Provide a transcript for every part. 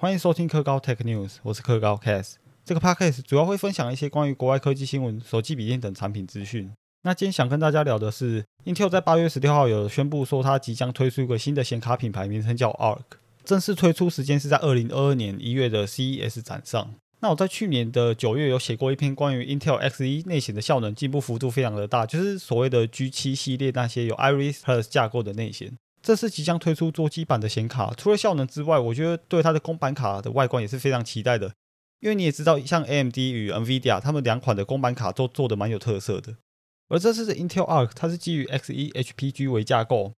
欢迎收听科高 Tech News，我是科高 Cass。这个 Podcast 主要会分享一些关于国外科技新闻、手机、笔电等产品资讯。那今天想跟大家聊的是，Intel 在八月十六号有宣布说，它即将推出一个新的显卡品牌，名称叫 Arc，正式推出时间是在二零二二年一月的 CES 展上。那我在去年的九月有写过一篇关于 Intel Xe 内显的效能进步幅度非常的大，就是所谓的 G7 系列那些有 Iris Plus 架构的内显。这次即将推出桌机版的显卡，除了效能之外，我觉得对它的公版卡的外观也是非常期待的。因为你也知道，像 AMD 与 NVIDIA 他们两款的公版卡都做的蛮有特色的。而这次的 Intel Arc 它是基于 Xe HPG 为架构，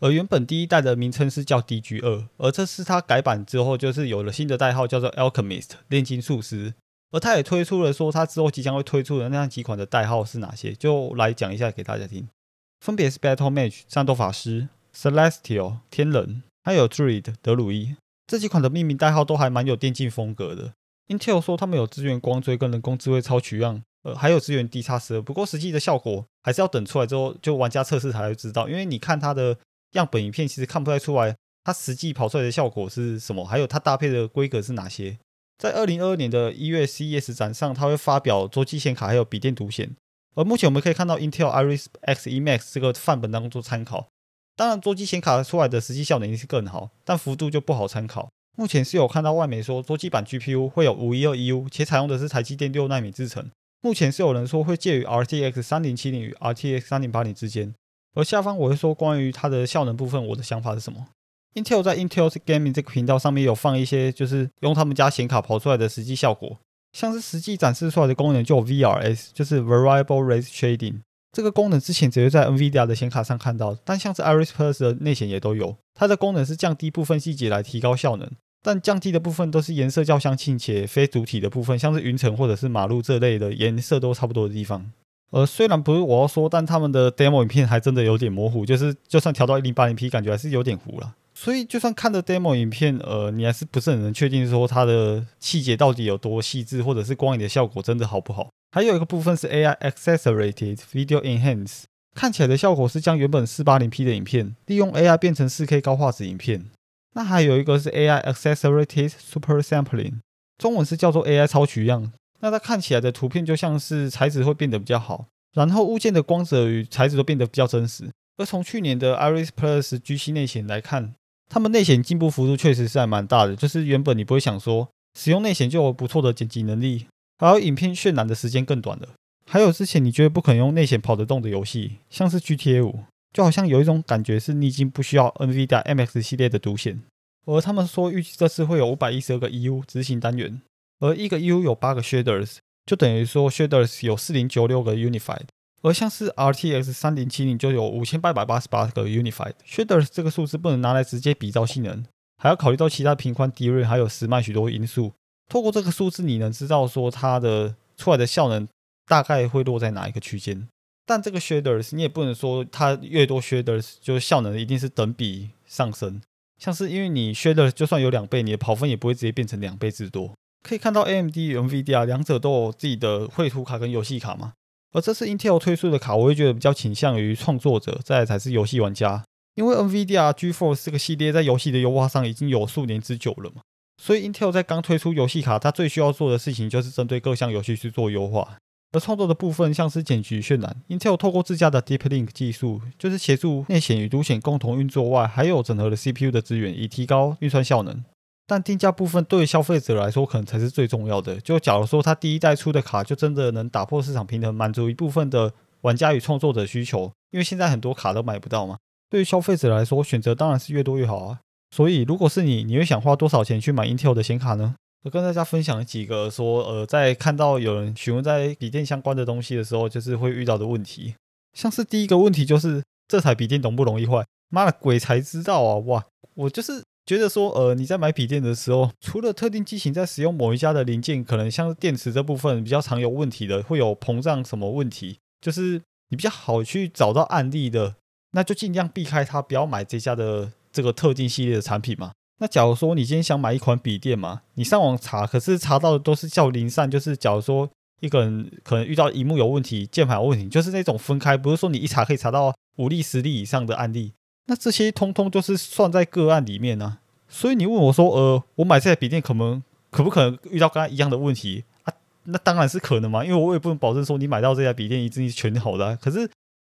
而原本第一代的名称是叫 DG 二，而这次它改版之后就是有了新的代号叫做 Alchemist 炼金术师。而它也推出了说它之后即将会推出的那几款的代号是哪些，就来讲一下给大家听，分别是 Battle Mage 战斗法师。Celestial 天人，还有 Druid 德鲁伊这几款的命名代号都还蛮有电竞风格的。Intel 说他们有支援光追跟人工智慧超取样，呃，还有支援 D 叉十二。不过实际的效果还是要等出来之后，就玩家测试才会知道。因为你看它的样本影片，其实看不太出来它实际跑出来的效果是什么，还有它搭配的规格是哪些。在二零二二年的一月 CES 展上，它会发表桌机显卡还有笔电独显。而目前我们可以看到 Intel Iris Xe Max 这个范本当中做参考。当然，桌机显卡出来的实际效能一定是更好，但幅度就不好参考。目前是有看到外媒说，桌机版 GPU 会有五一二 EU，且采用的是台积电六纳米制程。目前是有人说会介于 RTX 三零七零与 RTX 三零八零之间。而下方我会说关于它的效能部分，我的想法是什么？Intel 在 Intel Gaming 这个频道上面有放一些，就是用他们家显卡跑出来的实际效果，像是实际展示出来的功能就有 VRS，就是 Variable Ray Shading。这个功能之前只会在 NVIDIA 的显卡上看到，但像是 Iris Plus 的内显也都有。它的功能是降低部分细节来提高效能，但降低的部分都是颜色较相近且非主体的部分，像是云层或者是马路这类的颜色都差不多的地方。呃，虽然不是我要说，但他们的 demo 影片还真的有点模糊，就是就算调到 1080p，感觉还是有点糊了。所以就算看的 demo 影片，呃，你还是不是很能确定说它的细节到底有多细致，或者是光影的效果真的好不好。还有一个部分是 AI Accelerated Video Enhance，看起来的效果是将原本 480p 的影片利用 AI 变成 4K 高画质影片。那还有一个是 AI Accelerated Super Sampling，中文是叫做 AI 超取样。那它看起来的图片就像是材质会变得比较好，然后物件的光泽与材质都变得比较真实。而从去年的 Iris Plus G7 内显来看，它们内显进步幅度确实是还蛮大的。就是原本你不会想说使用内显就有不错的剪辑能力。还有影片渲染的时间更短了，还有之前你觉得不可能用内显跑得动的游戏，像是 GTA 五，就好像有一种感觉是你已经不需要 NVIDIA MX 系列的独显。而他们说预计这次会有五百一十二个 EU 执行单元，而一个 EU 有八个 shaders，就等于说 shaders 有四零九六个 unified。而像是 RTX 三零七零就有五千八百八十八个 unified shaders，这个数字不能拿来直接比照性能，还要考虑到其他频宽、低锐还有时脉许多因素。透过这个数字，你能知道说它的出来的效能大概会落在哪一个区间。但这个 shaders 你也不能说它越多 shaders 就效能一定是等比上升。像是因为你 shaders 就算有两倍，你的跑分也不会直接变成两倍之多。可以看到 AMD 与 NVIDIA 两者都有自己的绘图卡跟游戏卡嘛。而这次 Intel 推出的卡，我会觉得比较倾向于创作者，再才是游戏玩家。因为 NVIDIA GeForce 这个系列在游戏的优化上已经有数年之久了嘛。所以，Intel 在刚推出游戏卡，它最需要做的事情就是针对各项游戏去做优化。而创作的部分，像是剪辑、渲染，Intel 透过自家的 Deep Link 技术，就是协助内显与独显共同运作外，还有整合了 CPU 的资源，以提高运算效能。但定价部分对消费者来说，可能才是最重要的。就假如说它第一代出的卡，就真的能打破市场平衡，满足一部分的玩家与创作者需求，因为现在很多卡都买不到嘛。对于消费者来说，选择当然是越多越好啊。所以，如果是你，你会想花多少钱去买 Intel 的显卡呢？我跟大家分享几个说，呃，在看到有人询问在笔电相关的东西的时候，就是会遇到的问题。像是第一个问题就是这台笔电容不容易坏？妈的，鬼才知道啊！哇，我就是觉得说，呃，你在买笔电的时候，除了特定机型在使用某一家的零件，可能像是电池这部分比较常有问题的，会有膨胀什么问题，就是你比较好去找到案例的，那就尽量避开它，不要买这家的。这个特定系列的产品嘛，那假如说你今天想买一款笔电嘛，你上网查，可是查到的都是叫零散，就是假如说一个人可能遇到荧幕有问题、键盘有问题，就是那种分开，不是说你一查可以查到五例、十例以上的案例，那这些通通就是算在个案里面呢。所以你问我说，呃，我买这台笔电可能可不可能遇到跟他一样的问题啊？那当然是可能嘛，因为我也不能保证说你买到这台笔电一定是全好的。可是，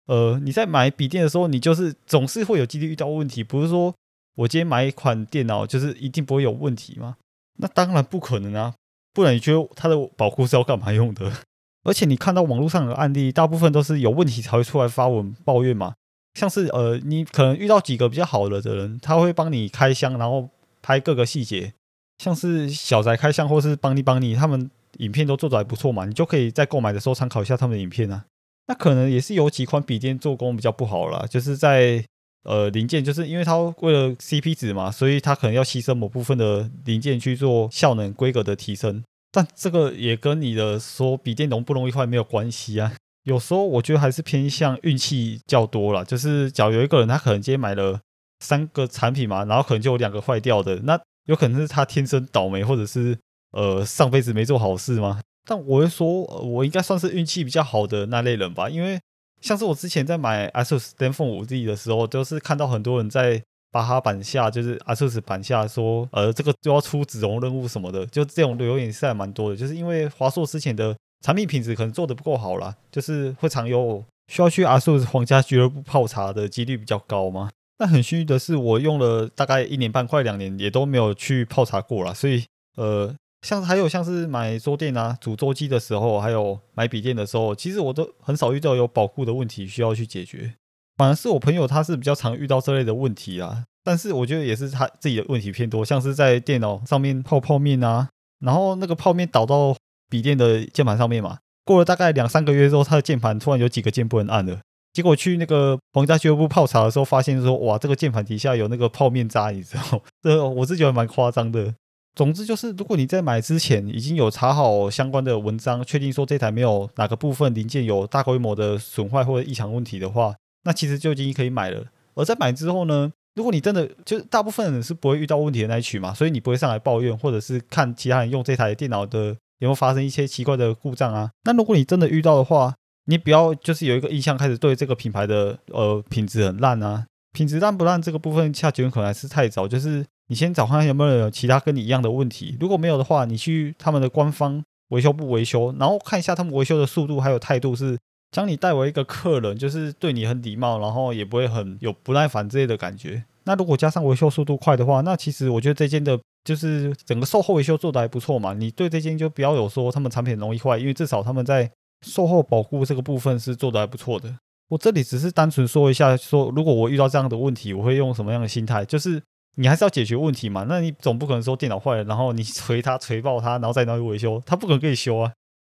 呃，你在买笔电的时候，你就是总是会有几率遇到问题，不是说我今天买一款电脑就是一定不会有问题吗？那当然不可能啊，不然你觉得它的保护是要干嘛用的？而且你看到网络上的案例，大部分都是有问题才会出来发文抱怨嘛。像是呃，你可能遇到几个比较好的的人，他会帮你开箱，然后拍各个细节，像是小宅开箱或是帮你帮你，他们影片都做的还不错嘛，你就可以在购买的时候参考一下他们的影片啊。那可能也是有几款笔电做工比较不好啦，就是在呃零件，就是因为它为了 CP 值嘛，所以它可能要牺牲某部分的零件去做效能规格的提升。但这个也跟你的说笔电容不容易坏没有关系啊。有时候我觉得还是偏向运气较多了，就是假如有一个人他可能今天买了三个产品嘛，然后可能就有两个坏掉的，那有可能是他天生倒霉，或者是呃上辈子没做好事吗？但我会说，我应该算是运气比较好的那类人吧，因为像是我之前在买 ASUS ZenFone 5Z 的时候，都是看到很多人在巴哈板下，就是 ASUS 板下说，呃，这个就要出子龙任务什么的，就这种留言是还蛮多的，就是因为华硕之前的。产品品质可能做的不够好啦，就是会常有需要去阿素皇家俱乐部泡茶的几率比较高嘛。那很幸运的是，我用了大概一年半快两年，也都没有去泡茶过了。所以，呃，像还有像是买桌垫啊、煮桌机的时候，还有买笔电的时候，其实我都很少遇到有保护的问题需要去解决。反而是我朋友他是比较常遇到这类的问题啊，但是我觉得也是他自己的问题偏多，像是在电脑上面泡泡面啊，然后那个泡面倒到。笔电的键盘上面嘛，过了大概两三个月之后，他的键盘突然有几个键不能按了。结果去那个皇家俱乐部泡茶的时候，发现说，哇，这个键盘底下有那个泡面渣，你知道？这我是觉得蛮夸张的。总之就是，如果你在买之前已经有查好相关的文章，确定说这台没有哪个部分零件有大规模的损坏或者异常问题的话，那其实就已经可以买了。而在买之后呢，如果你真的就是大部分人是不会遇到问题的那一群嘛，所以你不会上来抱怨，或者是看其他人用这台电脑的。有没有发生一些奇怪的故障啊？那如果你真的遇到的话，你不要就是有一个印象开始对这个品牌的呃品质很烂啊，品质烂不烂这个部分下结论可能还是太早。就是你先找看有没有其他跟你一样的问题，如果没有的话，你去他们的官方维修部维修，然后看一下他们维修的速度还有态度是将你带为一个客人，就是对你很礼貌，然后也不会很有不耐烦之类的感觉。那如果加上维修速度快的话，那其实我觉得这间的。就是整个售后维修做的还不错嘛，你对这间就不要有说他们产品容易坏，因为至少他们在售后保护这个部分是做的还不错的。我这里只是单纯说一下，说如果我遇到这样的问题，我会用什么样的心态？就是你还是要解决问题嘛，那你总不可能说电脑坏了，然后你锤它锤爆它，然后再拿去维修，它不可能给你修啊。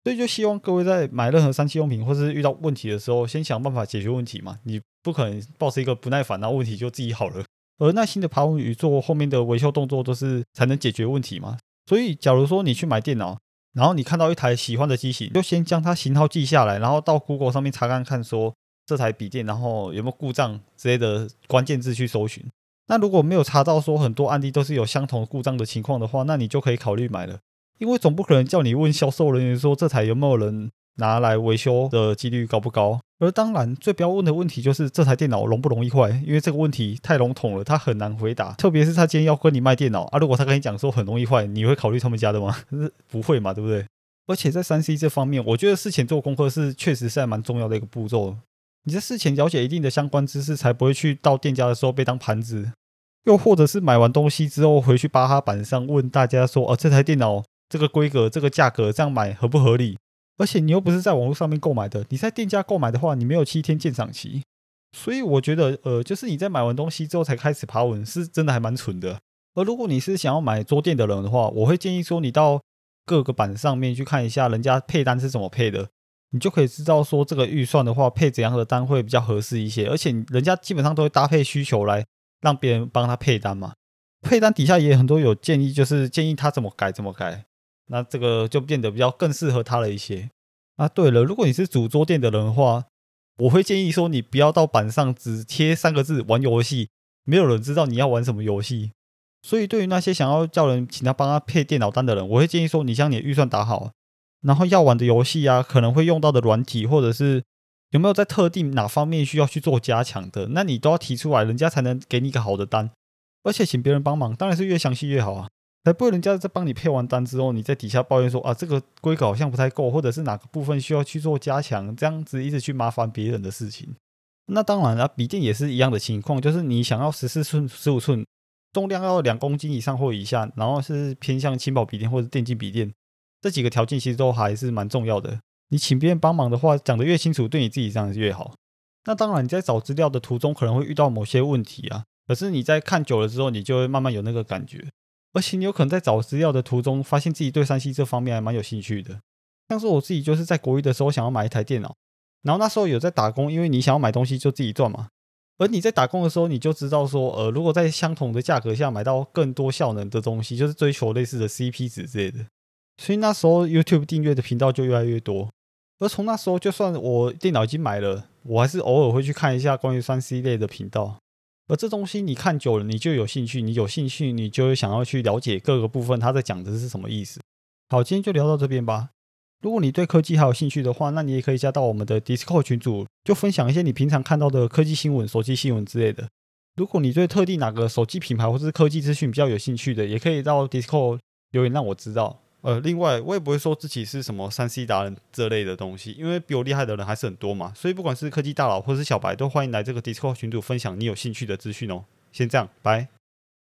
所以就希望各位在买任何三七用品或是遇到问题的时候，先想办法解决问题嘛，你不可能抱持一个不耐烦，然后问题就自己好了。而耐心的爬文与做后面的维修动作，都是才能解决问题嘛。所以，假如说你去买电脑，然后你看到一台喜欢的机型，就先将它型号记下来，然后到 Google 上面查看看，说这台笔电然后有没有故障之类的关键字去搜寻。那如果没有查到说很多案例都是有相同故障的情况的话，那你就可以考虑买了，因为总不可能叫你问销售人员说这台有没有人。拿来维修的几率高不高？而当然，最不要问的问题就是这台电脑容不容易坏，因为这个问题太笼统了，他很难回答。特别是他今天要跟你卖电脑啊，如果他跟你讲说很容易坏，你会考虑他们家的吗？不会嘛，对不对？而且在三 C 这方面，我觉得事前做功课是确实是蛮重要的一个步骤。你在事前了解一定的相关知识，才不会去到店家的时候被当盘子，又或者是买完东西之后回去巴哈板上问大家说：“哦，这台电脑这个规格、这个价格这样买合不合理？”而且你又不是在网络上面购买的，你在店家购买的话，你没有七天鉴赏期，所以我觉得，呃，就是你在买完东西之后才开始爬文，是真的还蛮蠢的。而如果你是想要买桌垫的人的话，我会建议说，你到各个板上面去看一下人家配单是怎么配的，你就可以知道说这个预算的话配怎样的单会比较合适一些。而且人家基本上都会搭配需求来让别人帮他配单嘛，配单底下也很多有建议，就是建议他怎么改怎么改。那这个就变得比较更适合他了一些啊。对了，如果你是主桌店的人的话，我会建议说你不要到板上只贴三个字“玩游戏”，没有人知道你要玩什么游戏。所以对于那些想要叫人请他帮他配电脑单的人，我会建议说你将你的预算打好，然后要玩的游戏啊，可能会用到的软体，或者是有没有在特定哪方面需要去做加强的，那你都要提出来，人家才能给你一个好的单。而且请别人帮忙，当然是越详细越好啊，才不会人家在帮你配完单之后，你在底下抱怨说啊这个规格好像不太够，或者是哪个部分需要去做加强，这样子一直去麻烦别人的事情。那当然了，笔电也是一样的情况，就是你想要十四寸、十五寸，重量要两公斤以上或以下，然后是偏向轻薄笔电或者电竞笔电，这几个条件其实都还是蛮重要的。你请别人帮忙的话，讲得越清楚，对你自己这样是越好。那当然，你在找资料的途中可能会遇到某些问题啊，可是你在看久了之后，你就会慢慢有那个感觉，而且你有可能在找资料的途中，发现自己对山西这方面还蛮有兴趣的。像是我自己就是在国一的时候想要买一台电脑。然后那时候有在打工，因为你想要买东西就自己赚嘛。而你在打工的时候，你就知道说，呃，如果在相同的价格下买到更多效能的东西，就是追求类似的 CP 值之类的。所以那时候 YouTube 订阅的频道就越来越多。而从那时候，就算我电脑已经买了，我还是偶尔会去看一下关于三 C 类的频道。而这东西你看久了，你就有兴趣，你有兴趣，你就想要去了解各个部分，他在讲的是什么意思。好，今天就聊到这边吧。如果你对科技还有兴趣的话，那你也可以加到我们的 Discord 群组，就分享一些你平常看到的科技新闻、手机新闻之类的。如果你对特定哪个手机品牌或是科技资讯比较有兴趣的，也可以到 Discord 留言让我知道。呃，另外我也不会说自己是什么三 C 达人这类的东西，因为比我厉害的人还是很多嘛。所以不管是科技大佬或是小白，都欢迎来这个 Discord 群组分享你有兴趣的资讯哦。先这样，拜。